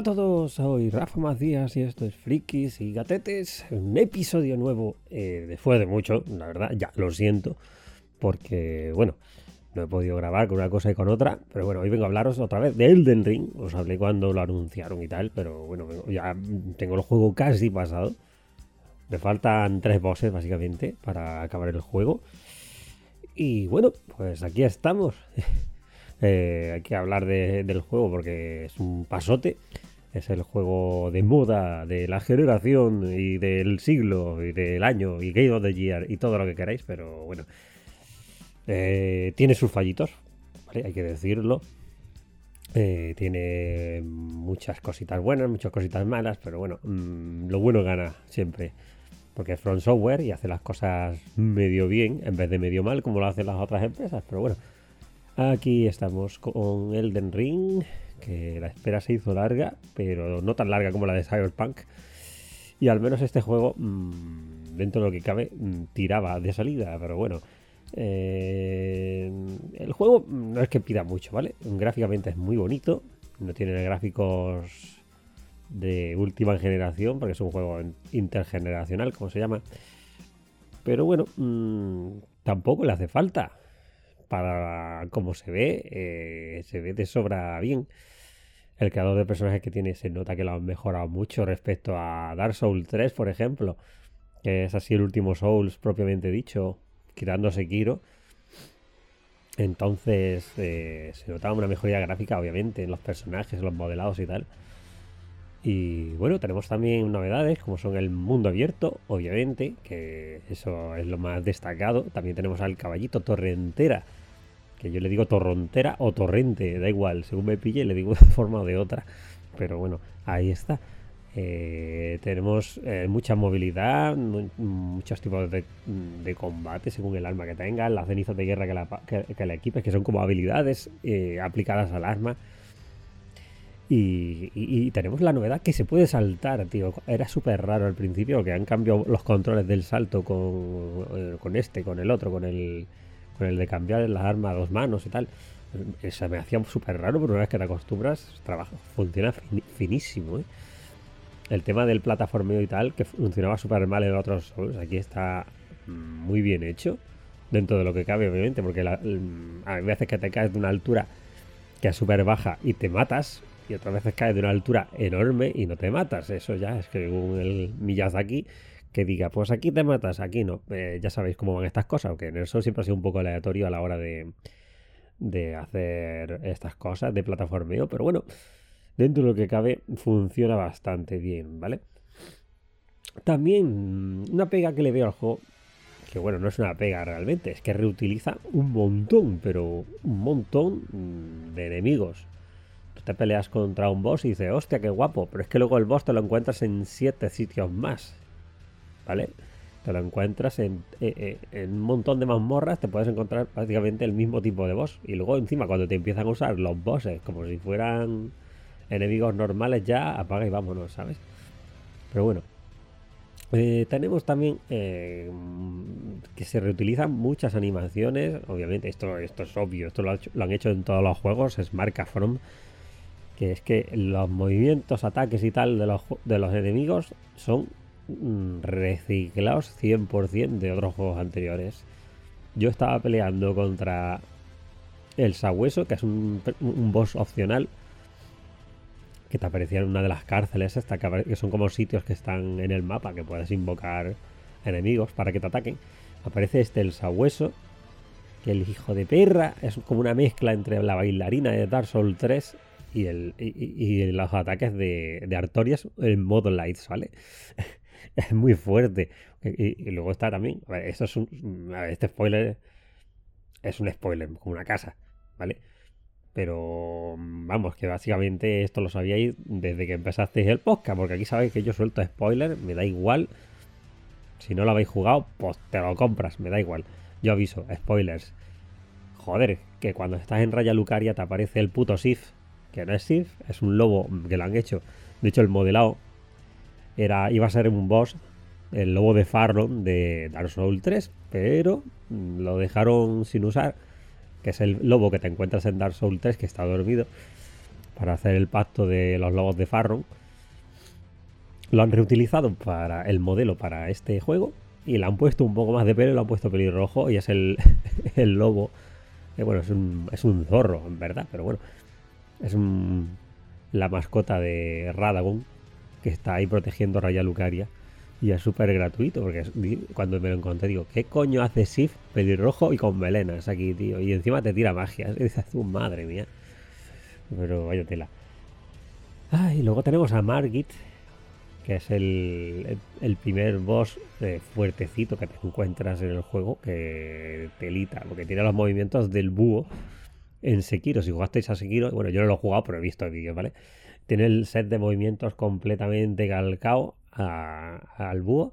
Hola a todos, soy Rafa Macías y esto es Frikis y Gatetes, un episodio nuevo eh, después de mucho, la verdad, ya lo siento, porque bueno, no he podido grabar con una cosa y con otra, pero bueno, hoy vengo a hablaros otra vez de Elden Ring, os hablé cuando lo anunciaron y tal, pero bueno, ya tengo el juego casi pasado, me faltan tres bosses básicamente para acabar el juego, y bueno, pues aquí estamos. Eh, hay que hablar del juego porque es un pasote. Es el juego de moda de la generación y del siglo y del año y Game of the Year y todo lo que queráis, pero bueno. Eh, tiene sus fallitos, hay que decirlo. Eh, tiene muchas cositas buenas, muchas cositas malas, pero bueno, mm, lo bueno gana siempre. Porque es Front Software y hace las cosas medio bien en vez de medio mal como lo hacen las otras empresas. Pero bueno, Aquí estamos con Elden Ring, que la espera se hizo larga, pero no tan larga como la de Cyberpunk. Y al menos este juego, mm, dentro de lo que cabe, mm, tiraba de salida, pero bueno. Eh, el juego no es que pida mucho, ¿vale? Gráficamente es muy bonito, no tiene gráficos de última generación, porque es un juego intergeneracional, como se llama. Pero bueno, mm, tampoco le hace falta para como se ve, eh, se ve de sobra bien. El creador de personajes que tiene se nota que lo han mejorado mucho respecto a Dark Souls 3, por ejemplo, que es así el último Souls propiamente dicho, quitándose Kiro. Entonces eh, se notaba una mejoría gráfica, obviamente, en los personajes, en los modelados y tal. Y bueno, tenemos también novedades como son el mundo abierto, obviamente, que eso es lo más destacado. También tenemos al caballito torrentera, que yo le digo torrontera o torrente, da igual, según me pille le digo de forma o de otra, pero bueno, ahí está. Eh, tenemos eh, mucha movilidad, muchos tipos de, combate según el arma que tengas, las cenizas de guerra que la, que, equipes, que son como habilidades eh, aplicadas al arma. Y, tenemos la novedad que se puede saltar, tío. Era súper raro al principio que han cambiado los controles del salto con, con este, con el otro, con el, con el de cambiar las armas a dos manos y tal. Se me hacía súper raro, pero una vez que te acostumbras, funciona finísimo. ¿eh? El tema del plataformeo y tal, que funcionaba súper mal en otros Souls, aquí está muy bien hecho, dentro de lo que cabe, obviamente, porque hay veces que te caes de una altura que es súper baja y te matas, y otras veces caes de una altura enorme y no te matas. Eso ya es que el Miyazaki que diga, pues aquí te matas, aquí no. Eh, ya sabéis cómo van estas cosas, aunque en el Sol siempre ha sido un poco aleatorio a la hora de, de hacer estas cosas de plataformeo, pero bueno, dentro de lo que cabe funciona bastante bien, ¿vale? También una pega que le veo al juego, que bueno, no es una pega realmente, es que reutiliza un montón, pero un montón de enemigos. Tú te peleas contra un boss y dices, hostia, qué guapo, pero es que luego el boss te lo encuentras en siete sitios más. Te lo encuentras eh, eh, en, un montón de mazmorras, te puedes encontrar prácticamente el mismo tipo de boss. Y luego encima cuando te empiezan a usar los bosses como si fueran enemigos normales ya, apaga y vámonos, ¿sabes? Pero bueno. Eh, tenemos también que se reutilizan muchas animaciones. Obviamente, esto, esto es obvio, esto lo, lo han hecho en todos los juegos, es marca From. Que es que los movimientos, ataques y tal de los, de los enemigos son reciclados 100% de otros juegos anteriores. Yo estaba peleando contra el Sabueso, que es un, boss opcional, que te aparecía en una de las cárceles, esta, que son como sitios que están en el mapa, que puedes invocar enemigos para que te ataquen. Aparece este, el Sabueso, que el hijo de perra es como una mezcla entre la bailarina de Dark Souls 3 y, el, y, los ataques de, de Artorias en modo lights, ¿vale? Es muy fuerte. Y, luego está también, esto es un, este spoiler es un spoiler, como una casa, ¿vale? Pero vamos, que básicamente esto lo sabíais desde que empezasteis el podcast, porque aquí sabéis que yo suelto spoiler, me da igual. Si no lo habéis jugado, pues te lo compras, me da igual. Yo aviso, spoilers. Joder, que cuando estás en Raya Lucaria te aparece el puto Sif, que no es Sif, es un lobo que lo han hecho. De hecho, el modelado iba a ser un boss, el lobo de Farron de Dark Souls 3, pero lo dejaron sin usar, que es el lobo que te encuentras en Dark Souls 3 que está dormido, para hacer el pacto de los lobos de Farron. Lo han reutilizado para el modelo para este juego y le han puesto un poco más de pelo, lo han puesto pelirrojo y es el, lobo. Eh, bueno, es un, es un zorro, en verdad, pero bueno, es la mascota de Radagon que está ahí protegiendo a Raya Lucaria. Y es súper gratuito, porque cuando me lo encontré digo, ¿qué coño hace Sif pelirrojo y con melenas aquí, tío? Y encima te tira magia. Y dices madre mía. Pero vaya tela. Ah, y luego tenemos a Margit, que es el, el, primer boss eh, fuertecito que te encuentras en el juego, que telita, porque tiene los movimientos del búho en Sekiro. Si jugasteis a Sekiro, bueno, yo no lo he jugado, pero he visto vídeos, ¿vale? Tiene el set de movimientos completamente calcado al búho.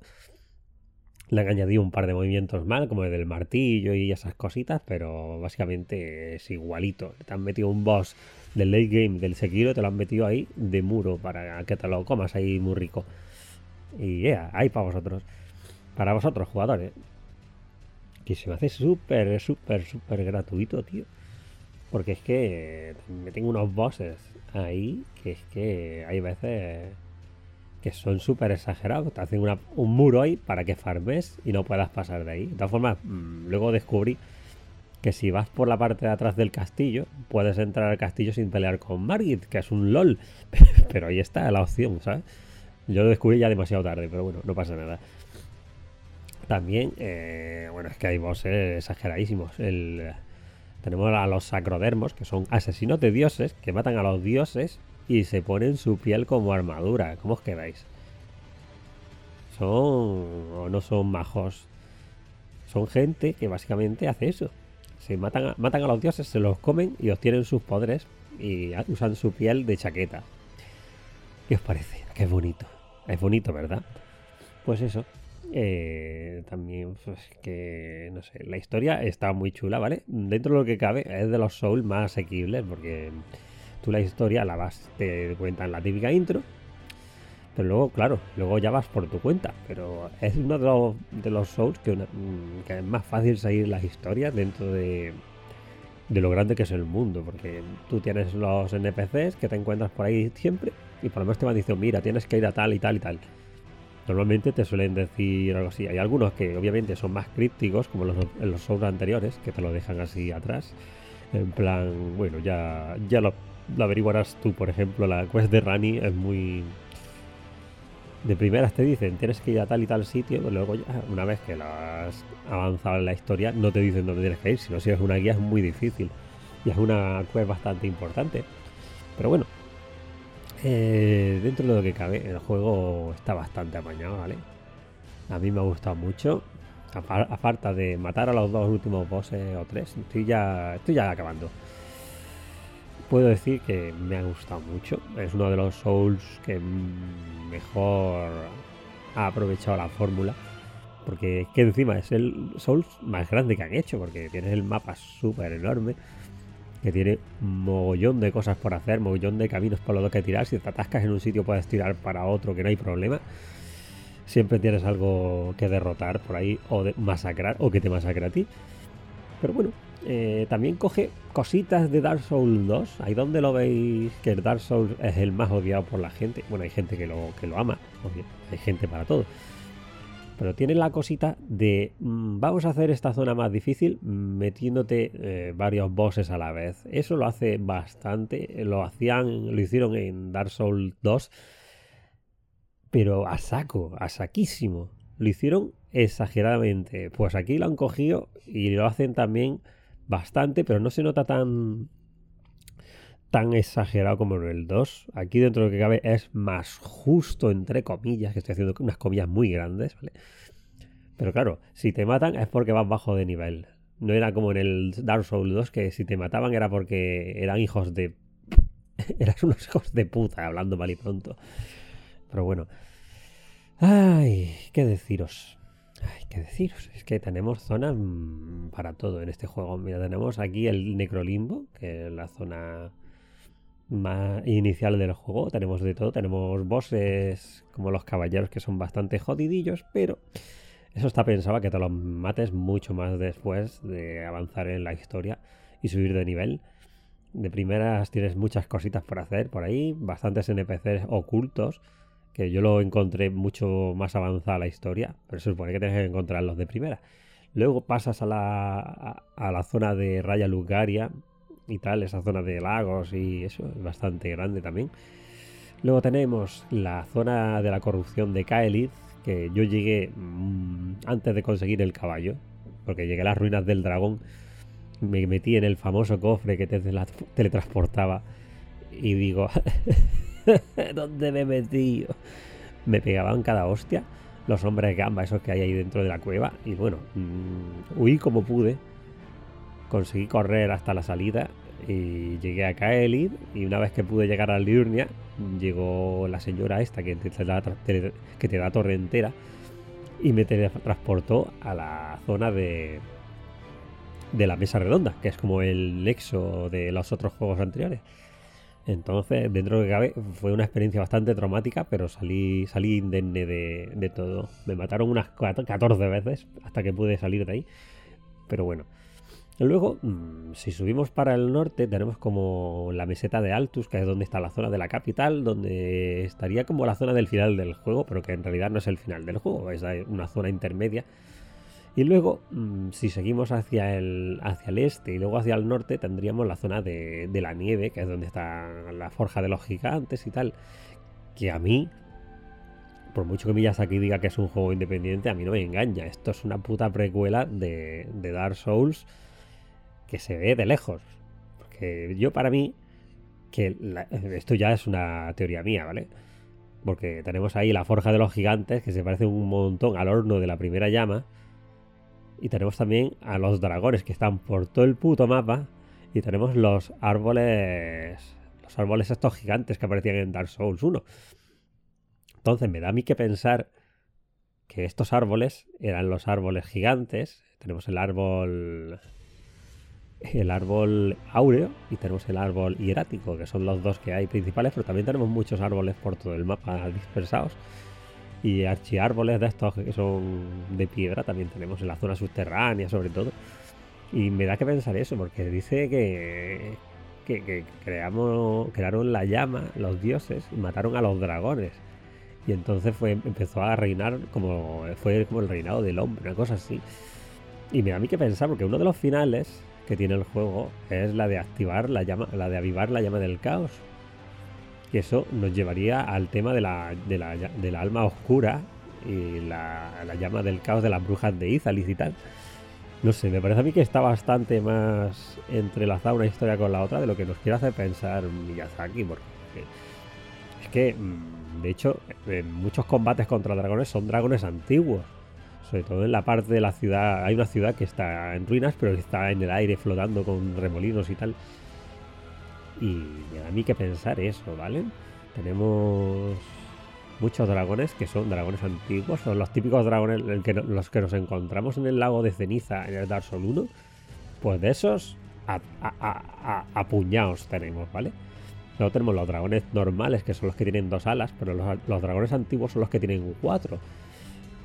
Le han añadido un par de movimientos mal, como el del martillo y esas cositas, pero básicamente es igualito. Te han metido un boss del late game del Sekiro, te lo han metido ahí de muro para que te lo comas ahí muy rico. Y ya, ahí para vosotros. Para vosotros, jugadores. Que se me hace súper, súper, súper gratuito, tío. Porque es que me tengo unos bosses ahí que es que hay veces que son súper exagerados. Te hacen un muro ahí para que farmes y no puedas pasar de ahí. De todas formas, mm, luego descubrí que si vas por la parte de atrás del castillo, puedes entrar al castillo sin pelear con Margit, que es un LOL. Pero ahí está la opción, ¿sabes? Yo lo descubrí ya demasiado tarde, pero bueno, no pasa nada. También, eh, bueno, es que hay bosses exageradísimos. El, tenemos a los sacrodermos, que son asesinos de dioses, que matan a los dioses y se ponen su piel como armadura. ¿Cómo os quedáis? ¿Son o no son majos? Son gente que básicamente hace eso. Se matan a, matan a los dioses, se los comen y obtienen sus poderes y usan su piel de chaqueta. ¿Qué os parece? Qué bonito. Es bonito, ¿verdad? Pues eso. Eh, también, pues que no sé, la historia está muy chula, ¿vale? Dentro de lo que cabe, es de los Souls más asequibles porque tú la historia la vas, te cuentan la típica intro, pero luego, claro, luego ya vas por tu cuenta. Pero es uno de los, Souls que, es más fácil seguir las historias dentro de, de lo grande que es el mundo, porque tú tienes los NPCs que te encuentras por ahí siempre y por lo menos te van diciendo, mira, tienes que ir a tal y tal y tal. Normalmente te suelen decir algo así. Hay algunos que obviamente son más crípticos, como los, en los Souls anteriores, que te lo dejan así atrás. En plan, bueno, ya, ya lo averiguarás tú, por ejemplo, la quest de Rani es muy... De primeras te dicen, tienes que ir a tal y tal sitio, pero luego ya, una vez que lo has avanzado en la historia, no te dicen dónde tienes que ir, sino si es una guía es muy difícil. Y es una quest bastante importante. Pero bueno, eh, dentro de lo que cabe, el juego está bastante apañado, ¿vale? A mí me ha gustado mucho. Aparte de matar a los dos últimos bosses o tres, estoy ya, estoy ya acabando puedo decir que me ha gustado mucho. Es uno de los Souls que mejor ha aprovechado la fórmula. Porque es que encima es el Souls más grande que han hecho. Porque tienes el mapa súper enorme. Que tiene mogollón de cosas por hacer, mogollón de caminos por los que tirar. Si te atascas en un sitio puedes tirar para otro, que no hay problema. Siempre tienes algo que derrotar por ahí o de masacrar o que te masacre a ti. Pero bueno, eh, también coge cositas de Dark Souls 2. Ahí donde lo veis que el Dark Souls es el más odiado por la gente. Bueno, hay gente que lo, que lo ama. Hay gente para todo. Pero tiene la cosita de mm, vamos a hacer esta zona más difícil metiéndote eh, varios bosses a la vez. Eso lo hace bastante. Lo hacían, lo hicieron en Dark Souls 2. Pero a saco, a saquísimo. Lo hicieron exageradamente. Pues aquí lo han cogido y lo hacen también bastante, pero no se nota tan tan exagerado como en el 2. Aquí dentro de lo que cabe es más justo, entre comillas, que estoy haciendo unas comillas muy grandes, ¿vale? Pero claro, si te matan es porque vas bajo de nivel. No era como en el Dark Souls 2, que si te mataban era porque eran hijos de... Eras unos hijos de puta, hablando mal y pronto. Pero bueno. Ay, qué deciros. Ay, qué deciros, es que tenemos zonas mm, para todo en este juego. Mira, tenemos aquí el Necrolimbo, que es la zona más inicial del juego. Tenemos de todo, tenemos bosses como los caballeros que son bastante jodidillos, pero eso está pensado que te los mates mucho más después de avanzar en la historia y subir de nivel. de primeras tienes muchas cositas por hacer por ahí, bastantes NPCs ocultos, que yo lo encontré mucho más avanzada la historia, pero se supone que tienes que encontrarlos de primera. Luego pasas a la, a, la zona de Raya Lugaria y tal, esa zona de lagos y eso, es bastante grande también. Luego tenemos la zona de la corrupción de Kaelith, que yo llegué mm, antes de conseguir el caballo, porque llegué a las ruinas del dragón, me metí en el famoso cofre que te teletransportaba y digo, ¿dónde me metido? Me pegaban cada hostia los hombres gamba, esos que hay ahí dentro de la cueva, y bueno, mm, huí como pude, conseguí correr hasta la salida y llegué a Kaelid y una vez que pude llegar a Liurnia llegó la señora esta que te da, torre entera y me transportó a la zona de de la mesa redonda, que es como el nexo de los otros juegos anteriores. Entonces, dentro de cabe, fue una experiencia bastante traumática, pero salí, salí indemne de, de todo. Me mataron unas 14 veces hasta que pude salir de ahí. Pero bueno, Luego, mm, si subimos para el norte, tenemos como la meseta de Altus, que es donde está la zona de la capital, donde estaría como la zona del final del juego, pero que en realidad no es el final del juego, es una zona intermedia. Y luego, mm, si seguimos hacia el, hacia el este y luego hacia el norte, tendríamos la zona de, de la nieve, que es donde está la forja de los gigantes y tal. Que a mí, por mucho que Miyazaki diga que es un juego independiente, a mí no me engaña. Esto es una puta precuela de, de Dark Souls que se ve de lejos. Porque yo para mí, que esto ya es una teoría mía, ¿vale? Porque tenemos ahí la forja de los gigantes, que se parece un montón al horno de la primera llama. Y tenemos también a los dragones que están por todo el puto mapa. Y tenemos los árboles. Los árboles estos gigantes que aparecían en Dark Souls 1. Entonces me da a mí que pensar que estos árboles eran los árboles gigantes. Tenemos el árbol el árbol áureo y tenemos el árbol hierático, que son los dos que hay principales, pero también tenemos muchos árboles por todo el mapa dispersados. Y archiárboles de estos que son de piedra también tenemos en la zona subterránea, sobre todo. Y me da que pensar eso, porque dice que, que, crearon la llama, los dioses, y mataron a los dragones. Y entonces fue, empezó a reinar como fue como el reinado del hombre, una cosa así. Y me da a mí que pensar, porque uno de los finales que tiene el juego es la de activar la llama, la de avivar la llama del caos. Y eso nos llevaría al tema de la, de la, de la alma oscura y la, la, llama del caos de las brujas de Izalis y tal. No sé, me parece a mí que está bastante más entrelazada una historia con la otra de lo que nos quiere hacer pensar Miyazaki, porque es que, mm, de hecho, muchos combates contra dragones son dragones antiguos sobre todo en la parte de la ciudad. Hay una ciudad que está en ruinas, pero que está en el aire flotando con remolinos y tal. Y a mí que pensar eso, ¿vale? Tenemos muchos dragones que son dragones antiguos, son los típicos dragones los que nos encontramos en el lago de ceniza en el Dark Souls 1. Pues de esos a, puñados tenemos, ¿vale? Luego tenemos los dragones normales, que son los que tienen dos alas, pero los dragones antiguos son los que tienen cuatro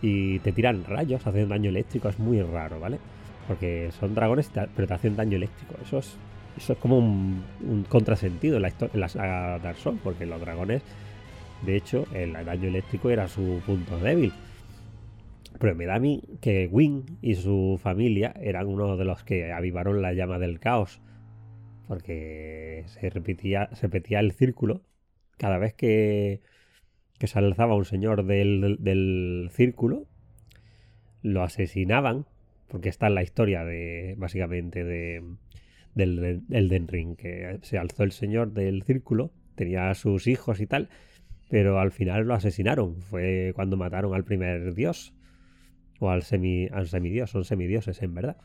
y te tiran rayos, hacen daño eléctrico, es muy raro, ¿vale? Porque son dragones, pero te hacen daño eléctrico. Eso es, eso es como un, contrasentido en la, en la Dark Souls, porque los dragones, de hecho, el daño eléctrico era su punto débil. Pero me da a mí que Wing y su familia eran uno de los que avivaron la llama del caos. Porque se repetía, se repetía el círculo cada vez que que se alzaba un señor del, círculo, lo asesinaban, porque está en la historia de, básicamente, de, del Elden Ring, que se alzó el señor del círculo, tenía a sus hijos y tal, pero al final lo asesinaron, fue cuando mataron al primer dios, o al, semi, al semidios, son semidioses en verdad.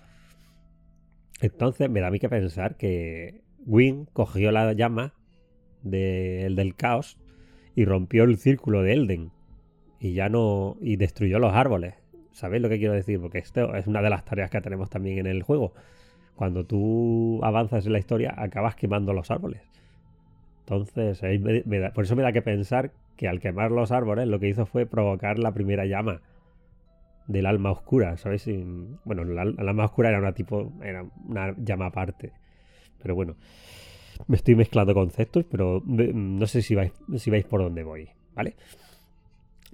Entonces me da a mí que pensar que Win cogió la llama del caos y rompió el círculo de Elden y ya no y destruyó los árboles. ¿Sabéis lo que quiero decir? Porque esto es una de las tareas que tenemos también en el juego. Cuando tú avanzas en la historia, acabas quemando los árboles. Entonces, por eso me da que pensar que al quemar los árboles lo que hizo fue provocar la primera llama del alma oscura, ¿sabéis? bueno, el alma oscura era una tipo, era una llama aparte. Pero bueno, me estoy mezclando conceptos, pero no sé si vais, si vais por dónde voy, ¿vale?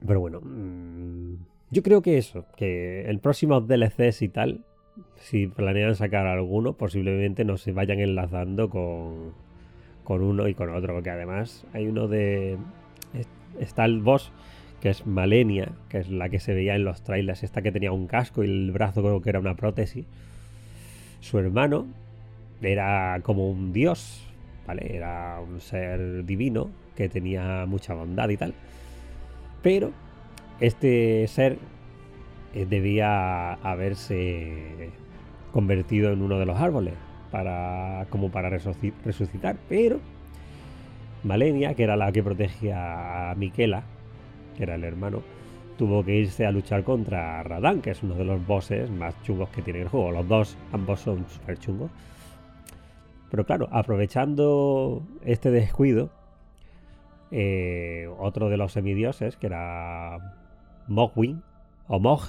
Pero bueno, mm, yo creo que eso, que el próximo DLCs y tal, si planean sacar alguno, posiblemente no se vayan enlazando con, con uno y con otro, porque además hay uno de... Está el boss que es Malenia, que es la que se veía en los trailers, esta que tenía un casco y el brazo creo que era una prótesis. Su hermano era como un dios, Era un ser divino que tenía mucha bondad y tal. Pero este ser eh, debía haberse convertido en uno de los árboles para como para resucitar, pero Malenia, que era la que protegía a Miquela, que era el hermano, tuvo que irse a luchar contra Radan, que es uno de los bosses más chungos que tiene el juego. Los dos, ambos son súper chungos. Pero claro, aprovechando este descuido, eh, otro de los semidioses, que era Mogwin, o Mog,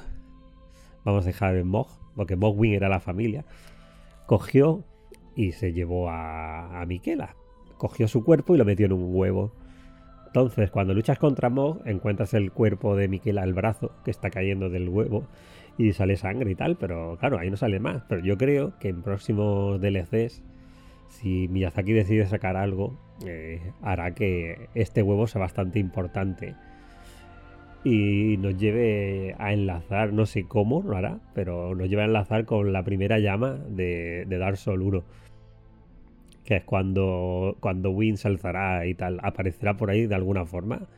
vamos a dejar en Mog, porque Mogwin era la familia, cogió y se llevó a, a Miquela. Cogió su cuerpo y lo metió en un huevo. Entonces, cuando luchas contra Mog, encuentras el cuerpo de Miquela al brazo que está cayendo del huevo y sale sangre y tal, pero claro, ahí no sale más. Pero yo creo que en próximos DLCs si Miyazaki decide sacar algo, eh, hará que este huevo sea bastante importante y nos lleve a enlazar, no sé cómo lo hará, pero nos lleve a enlazar con la primera llama de, de Dark Souls 1. Que es cuando, cuando Win se alzará y tal, aparecerá por ahí de alguna forma.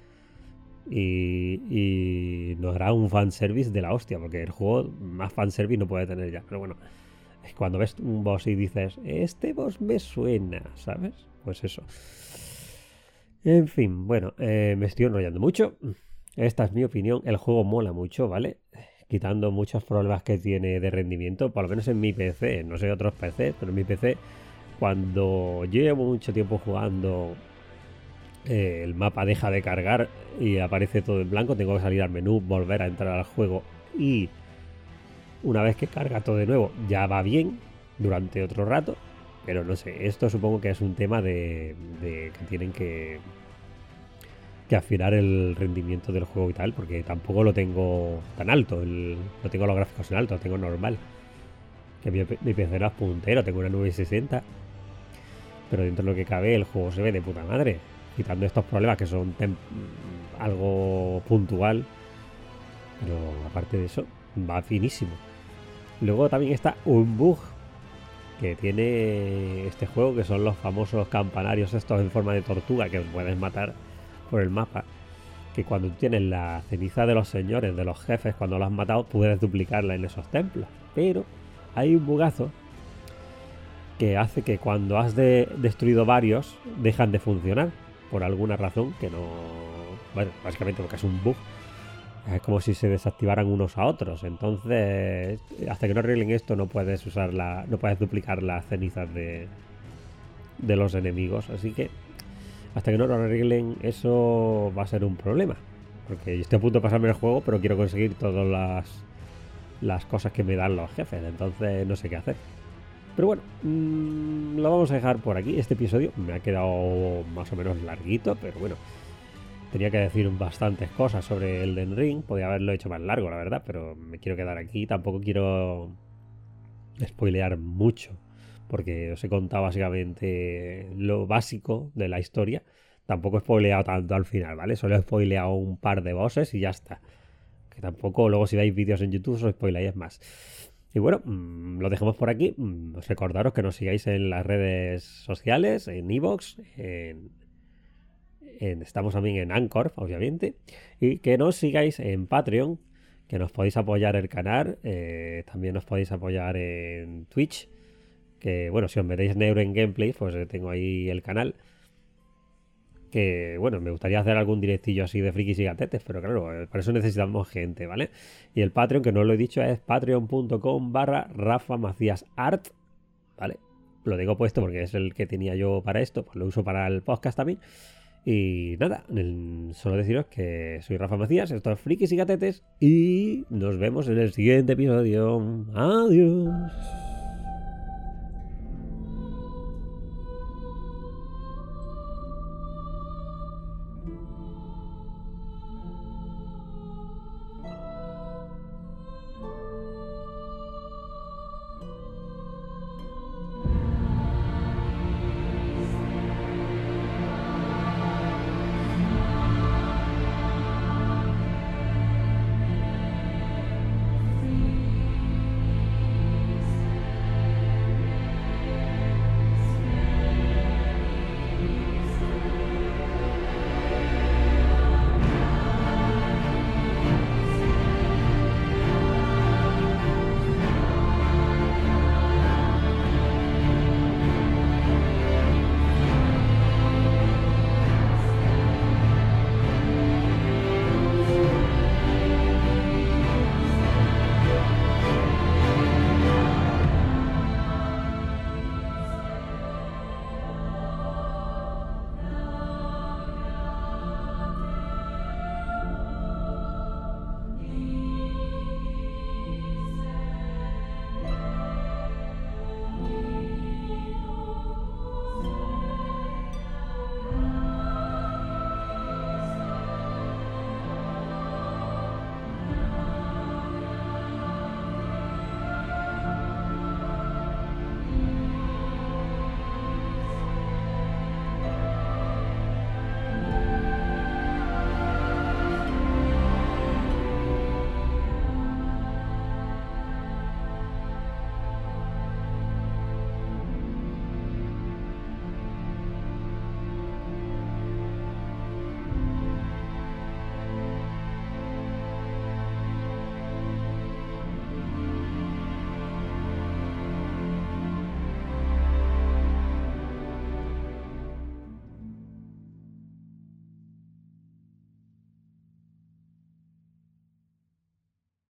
Y, y nos hará un fanservice de la hostia, porque el juego más fanservice no puede tener ya. Pero bueno, cuando ves un boss y dices, este boss me suena, ¿sabes? Pues eso. En fin, bueno, eh, me estoy enrollando mucho. Esta es mi opinión. El juego mola mucho, ¿vale? Quitando muchos problemas que tiene de rendimiento, por lo menos en mi PC, no sé otros PC, pero en mi PC, cuando llevo mucho tiempo jugando, eh, el mapa deja de cargar y aparece todo en blanco, tengo que salir al menú, volver a entrar al juego y una vez que carga todo de nuevo, ya va bien durante otro rato. Pero no sé, esto supongo que es un tema de, que tienen que, que afinar el rendimiento del juego y tal, porque tampoco lo tengo tan alto, no tengo los gráficos en alto, lo tengo normal. Que mi, PC no es puntero, tengo una 960, pero dentro de lo que cabe el juego se ve de puta madre, quitando estos problemas que son algo puntual, pero aparte de eso, va finísimo. Luego también está un bug que tiene este juego, que son los famosos campanarios estos en forma de tortuga que puedes matar por el mapa. Que cuando tienes la ceniza de los señores, de los jefes, cuando lo has matado, puedes duplicarla en esos templos. Pero hay un bugazo que hace que cuando has destruido varios, dejan de funcionar. Por alguna razón que no... Bueno, básicamente porque es un bug es como si se desactivaran unos a otros. Entonces, hasta que no arreglen esto, no puedes usar la, no puedes duplicar las cenizas de, de los enemigos. Así que, hasta que no lo arreglen, eso va a ser un problema. Porque estoy a punto de pasarme el juego, pero quiero conseguir todas las, las cosas que me dan los jefes. Entonces, no sé qué hacer. Pero bueno, mm, lo vamos a dejar por aquí. Este episodio me ha quedado más o menos larguito, pero bueno Tenía que decir bastantes cosas sobre Elden Ring. Podría haberlo hecho más largo, la verdad, pero me quiero quedar aquí. Tampoco quiero spoilear mucho, porque os he contado básicamente lo básico de la historia. Tampoco he spoileado tanto al final, ¿vale? Solo he spoileado un par de bosses y ya está. Que tampoco, luego si veis vídeos en YouTube, os spoileáis más. Y bueno, mm, lo dejamos por aquí. Mm, os recordaros que nos sigáis en las redes sociales, en Evox, en estamos también en Anchor, obviamente, y que nos sigáis en Patreon, que nos podéis apoyar el canal, eh, también nos podéis apoyar en Twitch, que bueno, si os metéis Neuro en Gameplay, pues eh, tengo ahí el canal. Que bueno, me gustaría hacer algún directillo así de frikis y gatetes, pero claro, eh, para eso necesitamos gente, ¿vale? Y el Patreon, que no lo he dicho, es patreon.com barra Rafa Macías Art, ¿vale? Lo digo puesto porque es el que tenía yo para esto, pues lo uso para el podcast también. Y nada, solo deciros que soy Rafa Macías, esto es Frikis y Gatetes y nos vemos en el siguiente episodio. Adiós.